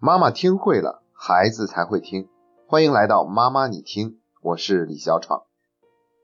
妈妈听会了，孩子才会听。欢迎来到妈妈你听，我是李小闯。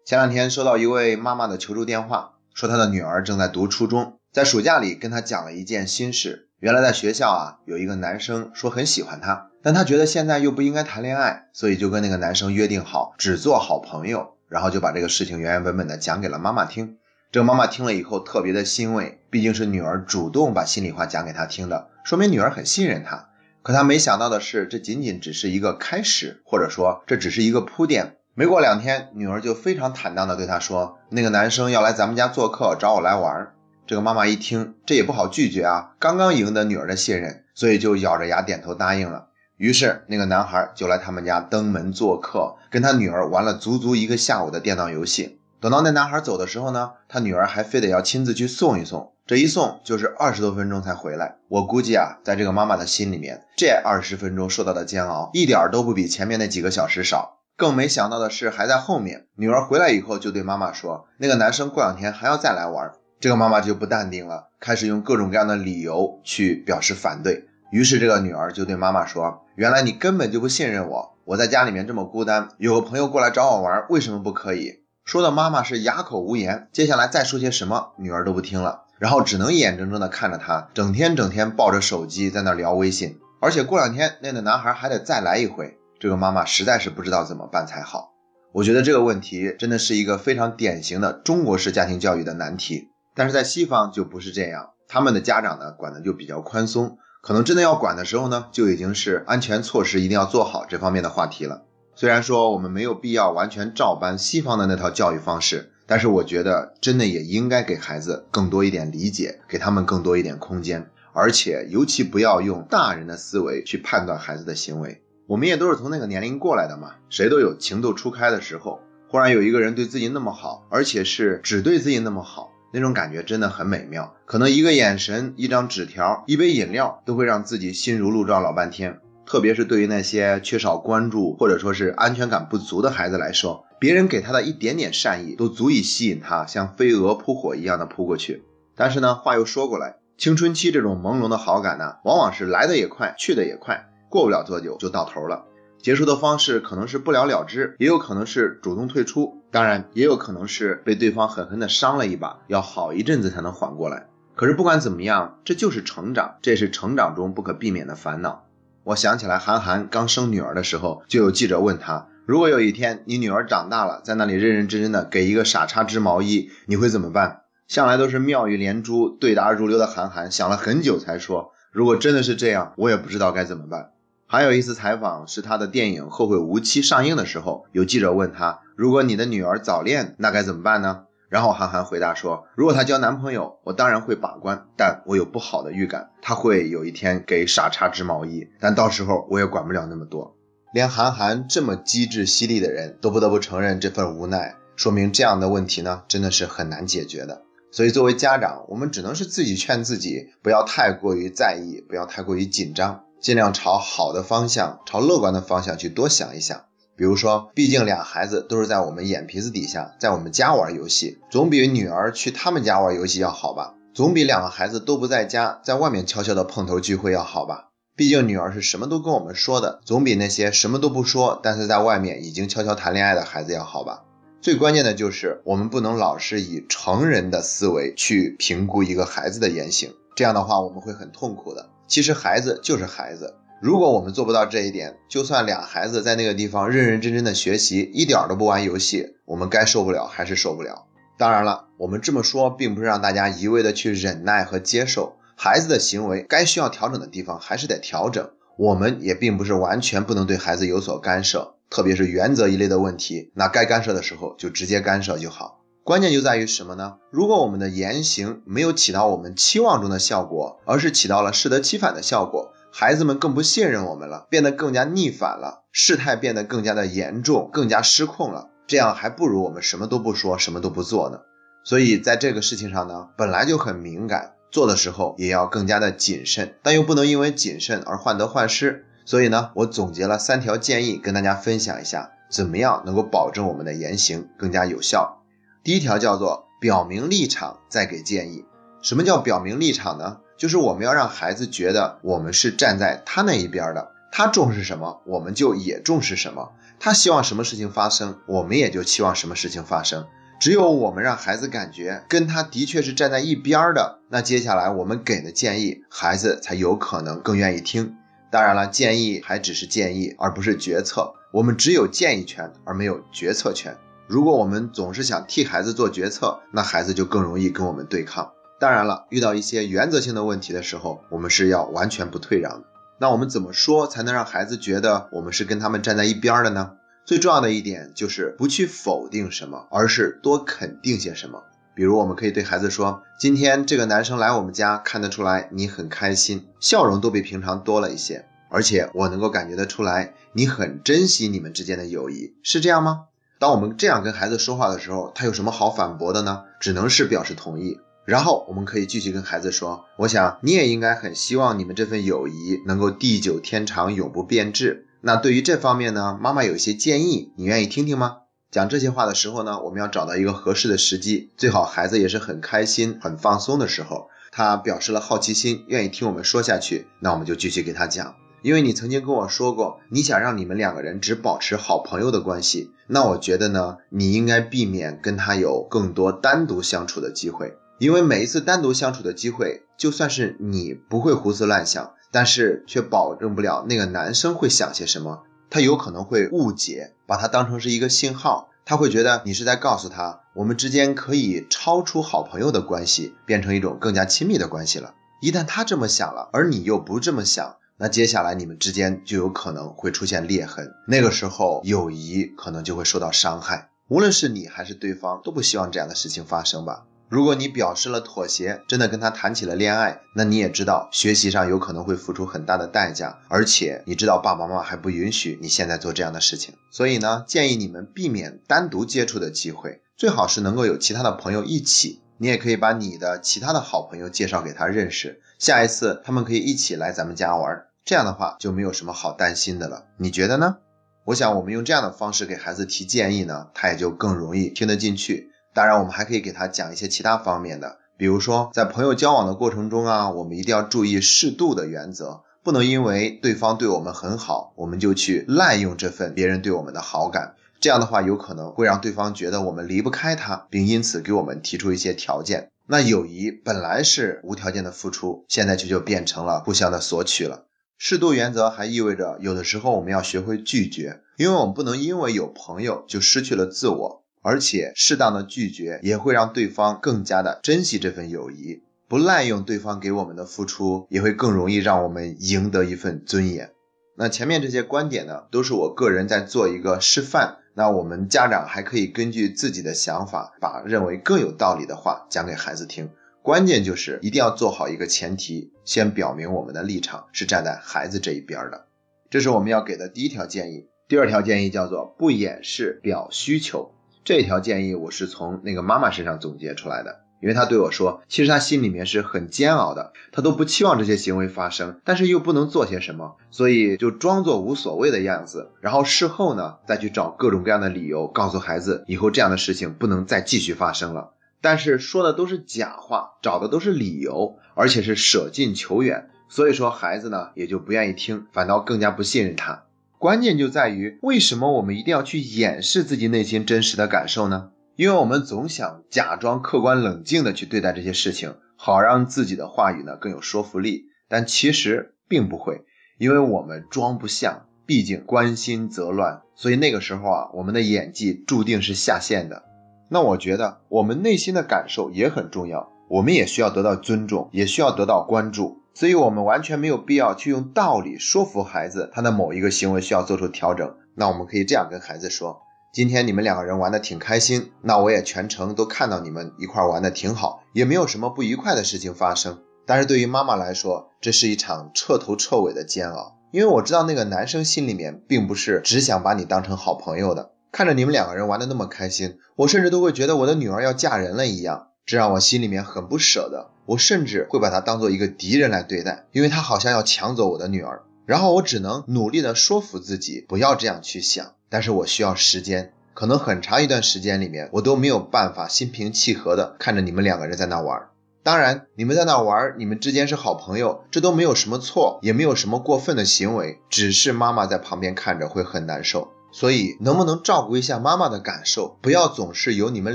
前两天收到一位妈妈的求助电话，说她的女儿正在读初中，在暑假里跟她讲了一件心事。原来在学校啊，有一个男生说很喜欢她，但她觉得现在又不应该谈恋爱，所以就跟那个男生约定好只做好朋友，然后就把这个事情原原本本的讲给了妈妈听。这个妈妈听了以后特别的欣慰，毕竟是女儿主动把心里话讲给她听的，说明女儿很信任她。可她没想到的是，这仅仅只是一个开始，或者说这只是一个铺垫。没过两天，女儿就非常坦荡的对她说：“那个男生要来咱们家做客，找我来玩。”这个妈妈一听，这也不好拒绝啊，刚刚赢得女儿的信任，所以就咬着牙点头答应了。于是那个男孩就来他们家登门做客，跟他女儿玩了足足一个下午的电脑游戏。等到那男孩走的时候呢，他女儿还非得要亲自去送一送，这一送就是二十多分钟才回来。我估计啊，在这个妈妈的心里面，这二十分钟受到的煎熬一点都不比前面那几个小时少。更没想到的是，还在后面，女儿回来以后就对妈妈说，那个男生过两天还要再来玩。这个妈妈就不淡定了，开始用各种各样的理由去表示反对。于是这个女儿就对妈妈说，原来你根本就不信任我，我在家里面这么孤单，有个朋友过来找我玩，为什么不可以？说的妈妈是哑口无言，接下来再说些什么，女儿都不听了，然后只能眼睁睁的看着他整天整天抱着手机在那聊微信，而且过两天那个男孩还得再来一回，这个妈妈实在是不知道怎么办才好。我觉得这个问题真的是一个非常典型的中国式家庭教育的难题，但是在西方就不是这样，他们的家长呢管的就比较宽松，可能真的要管的时候呢，就已经是安全措施一定要做好这方面的话题了。虽然说我们没有必要完全照搬西方的那套教育方式，但是我觉得真的也应该给孩子更多一点理解，给他们更多一点空间，而且尤其不要用大人的思维去判断孩子的行为。我们也都是从那个年龄过来的嘛，谁都有情窦初开的时候。忽然有一个人对自己那么好，而且是只对自己那么好，那种感觉真的很美妙。可能一个眼神、一张纸条、一杯饮料，都会让自己心如鹿撞老半天。特别是对于那些缺少关注或者说是安全感不足的孩子来说，别人给他的一点点善意都足以吸引他像飞蛾扑火一样的扑过去。但是呢，话又说过来，青春期这种朦胧的好感呢，往往是来的也快，去的也快，过不了多久就到头了。结束的方式可能是不了了之，也有可能是主动退出，当然也有可能是被对方狠狠的伤了一把，要好一阵子才能缓过来。可是不管怎么样，这就是成长，这是成长中不可避免的烦恼。我想起来，韩寒刚生女儿的时候，就有记者问他：“如果有一天你女儿长大了，在那里认认真真的给一个傻叉织毛衣，你会怎么办？”向来都是妙语连珠、对答如流的韩寒想了很久才说：“如果真的是这样，我也不知道该怎么办。”还有一次采访是他的电影《后会无期》上映的时候，有记者问他：“如果你的女儿早恋，那该怎么办呢？”然后韩寒回答说：“如果她交男朋友，我当然会把关，但我有不好的预感，她会有一天给傻叉织毛衣，但到时候我也管不了那么多。”连韩寒这么机智犀利的人都不得不承认这份无奈，说明这样的问题呢，真的是很难解决的。所以作为家长，我们只能是自己劝自己，不要太过于在意，不要太过于紧张，尽量朝好的方向，朝乐观的方向去多想一想。比如说，毕竟俩孩子都是在我们眼皮子底下，在我们家玩游戏，总比女儿去他们家玩游戏要好吧？总比两个孩子都不在家，在外面悄悄的碰头聚会要好吧？毕竟女儿是什么都跟我们说的，总比那些什么都不说，但是在外面已经悄悄谈恋爱的孩子要好吧？最关键的就是我们不能老是以成人的思维去评估一个孩子的言行，这样的话我们会很痛苦的。其实孩子就是孩子。如果我们做不到这一点，就算俩孩子在那个地方认认真真的学习，一点都不玩游戏，我们该受不了还是受不了。当然了，我们这么说，并不是让大家一味的去忍耐和接受孩子的行为，该需要调整的地方还是得调整。我们也并不是完全不能对孩子有所干涉，特别是原则一类的问题，那该干涉的时候就直接干涉就好。关键就在于什么呢？如果我们的言行没有起到我们期望中的效果，而是起到了适得其反的效果。孩子们更不信任我们了，变得更加逆反了，事态变得更加的严重，更加失控了。这样还不如我们什么都不说，什么都不做呢。所以在这个事情上呢，本来就很敏感，做的时候也要更加的谨慎，但又不能因为谨慎而患得患失。所以呢，我总结了三条建议跟大家分享一下，怎么样能够保证我们的言行更加有效。第一条叫做表明立场再给建议。什么叫表明立场呢？就是我们要让孩子觉得我们是站在他那一边的，他重视什么，我们就也重视什么；他希望什么事情发生，我们也就期望什么事情发生。只有我们让孩子感觉跟他的确是站在一边的，那接下来我们给的建议，孩子才有可能更愿意听。当然了，建议还只是建议，而不是决策。我们只有建议权，而没有决策权。如果我们总是想替孩子做决策，那孩子就更容易跟我们对抗。当然了，遇到一些原则性的问题的时候，我们是要完全不退让的。那我们怎么说才能让孩子觉得我们是跟他们站在一边的呢？最重要的一点就是不去否定什么，而是多肯定些什么。比如，我们可以对孩子说：“今天这个男生来我们家，看得出来你很开心，笑容都比平常多了一些，而且我能够感觉得出来，你很珍惜你们之间的友谊，是这样吗？”当我们这样跟孩子说话的时候，他有什么好反驳的呢？只能是表示同意。然后我们可以继续跟孩子说：“我想你也应该很希望你们这份友谊能够地久天长，永不变质。”那对于这方面呢，妈妈有一些建议，你愿意听听吗？讲这些话的时候呢，我们要找到一个合适的时机，最好孩子也是很开心、很放松的时候，他表示了好奇心，愿意听我们说下去，那我们就继续给他讲。因为你曾经跟我说过，你想让你们两个人只保持好朋友的关系，那我觉得呢，你应该避免跟他有更多单独相处的机会，因为每一次单独相处的机会，就算是你不会胡思乱想。但是却保证不了那个男生会想些什么，他有可能会误解，把它当成是一个信号，他会觉得你是在告诉他，我们之间可以超出好朋友的关系，变成一种更加亲密的关系了。一旦他这么想了，而你又不这么想，那接下来你们之间就有可能会出现裂痕，那个时候友谊可能就会受到伤害。无论是你还是对方，都不希望这样的事情发生吧。如果你表示了妥协，真的跟他谈起了恋爱，那你也知道学习上有可能会付出很大的代价，而且你知道爸爸妈妈还不允许你现在做这样的事情，所以呢，建议你们避免单独接触的机会，最好是能够有其他的朋友一起，你也可以把你的其他的好朋友介绍给他认识，下一次他们可以一起来咱们家玩，这样的话就没有什么好担心的了，你觉得呢？我想我们用这样的方式给孩子提建议呢，他也就更容易听得进去。当然，我们还可以给他讲一些其他方面的，比如说在朋友交往的过程中啊，我们一定要注意适度的原则，不能因为对方对我们很好，我们就去滥用这份别人对我们的好感。这样的话，有可能会让对方觉得我们离不开他，并因此给我们提出一些条件。那友谊本来是无条件的付出，现在却就变成了互相的索取了。适度原则还意味着，有的时候我们要学会拒绝，因为我们不能因为有朋友就失去了自我。而且适当的拒绝也会让对方更加的珍惜这份友谊，不滥用对方给我们的付出，也会更容易让我们赢得一份尊严。那前面这些观点呢，都是我个人在做一个示范。那我们家长还可以根据自己的想法，把认为更有道理的话讲给孩子听。关键就是一定要做好一个前提，先表明我们的立场是站在孩子这一边的。这是我们要给的第一条建议。第二条建议叫做不掩饰表需求。这条建议我是从那个妈妈身上总结出来的，因为她对我说，其实她心里面是很煎熬的，她都不期望这些行为发生，但是又不能做些什么，所以就装作无所谓的样子，然后事后呢再去找各种各样的理由，告诉孩子以后这样的事情不能再继续发生了。但是说的都是假话，找的都是理由，而且是舍近求远，所以说孩子呢也就不愿意听，反倒更加不信任他。关键就在于，为什么我们一定要去掩饰自己内心真实的感受呢？因为我们总想假装客观冷静的去对待这些事情，好让自己的话语呢更有说服力。但其实并不会，因为我们装不像，毕竟关心则乱。所以那个时候啊，我们的演技注定是下线的。那我觉得我们内心的感受也很重要，我们也需要得到尊重，也需要得到关注。所以，我们完全没有必要去用道理说服孩子，他的某一个行为需要做出调整。那我们可以这样跟孩子说：今天你们两个人玩的挺开心，那我也全程都看到你们一块玩的挺好，也没有什么不愉快的事情发生。但是对于妈妈来说，这是一场彻头彻尾的煎熬，因为我知道那个男生心里面并不是只想把你当成好朋友的。看着你们两个人玩的那么开心，我甚至都会觉得我的女儿要嫁人了一样。这让我心里面很不舍得，我甚至会把他当做一个敌人来对待，因为他好像要抢走我的女儿。然后我只能努力的说服自己不要这样去想，但是我需要时间，可能很长一段时间里面我都没有办法心平气和的看着你们两个人在那玩。当然，你们在那玩，你们之间是好朋友，这都没有什么错，也没有什么过分的行为，只是妈妈在旁边看着会很难受。所以，能不能照顾一下妈妈的感受？不要总是有你们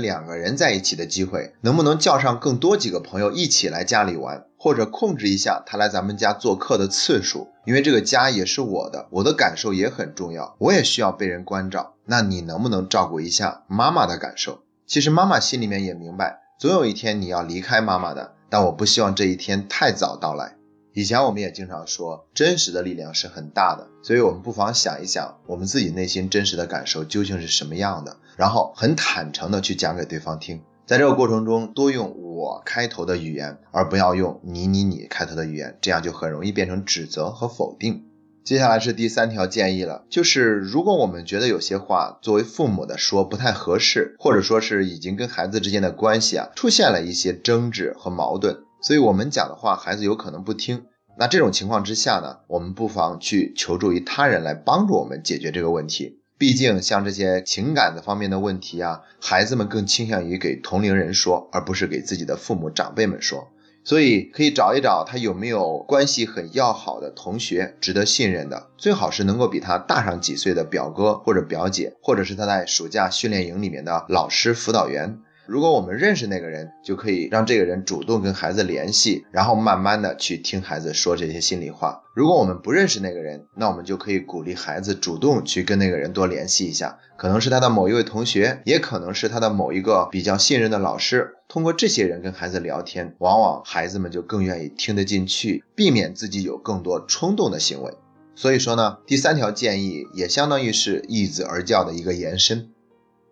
两个人在一起的机会，能不能叫上更多几个朋友一起来家里玩，或者控制一下他来咱们家做客的次数？因为这个家也是我的，我的感受也很重要，我也需要被人关照。那你能不能照顾一下妈妈的感受？其实妈妈心里面也明白，总有一天你要离开妈妈的，但我不希望这一天太早到来。以前我们也经常说，真实的力量是很大的，所以我们不妨想一想，我们自己内心真实的感受究竟是什么样的，然后很坦诚的去讲给对方听。在这个过程中，多用我开头的语言，而不要用你你你开头的语言，这样就很容易变成指责和否定。接下来是第三条建议了，就是如果我们觉得有些话作为父母的说不太合适，或者说是已经跟孩子之间的关系啊出现了一些争执和矛盾。所以我们讲的话，孩子有可能不听。那这种情况之下呢，我们不妨去求助于他人来帮助我们解决这个问题。毕竟像这些情感的方面的问题啊，孩子们更倾向于给同龄人说，而不是给自己的父母长辈们说。所以可以找一找他有没有关系很要好的同学，值得信任的，最好是能够比他大上几岁的表哥或者表姐，或者是他在暑假训练营里面的老师辅导员。如果我们认识那个人，就可以让这个人主动跟孩子联系，然后慢慢的去听孩子说这些心里话。如果我们不认识那个人，那我们就可以鼓励孩子主动去跟那个人多联系一下，可能是他的某一位同学，也可能是他的某一个比较信任的老师。通过这些人跟孩子聊天，往往孩子们就更愿意听得进去，避免自己有更多冲动的行为。所以说呢，第三条建议也相当于是易子而教的一个延伸。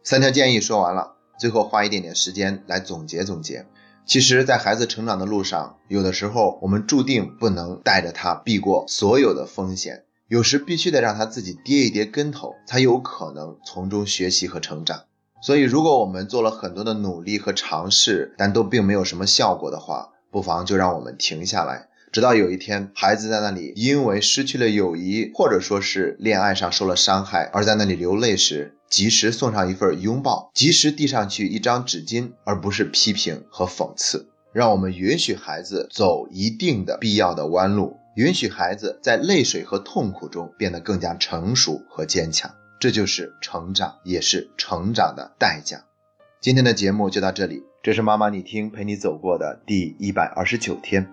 三条建议说完了。最后花一点点时间来总结总结。其实，在孩子成长的路上，有的时候我们注定不能带着他避过所有的风险，有时必须得让他自己跌一跌跟头，才有可能从中学习和成长。所以，如果我们做了很多的努力和尝试，但都并没有什么效果的话，不妨就让我们停下来。直到有一天，孩子在那里因为失去了友谊，或者说是恋爱上受了伤害，而在那里流泪时，及时送上一份拥抱，及时递上去一张纸巾，而不是批评和讽刺。让我们允许孩子走一定的必要的弯路，允许孩子在泪水和痛苦中变得更加成熟和坚强。这就是成长，也是成长的代价。今天的节目就到这里，这是妈妈你听陪你走过的第一百二十九天。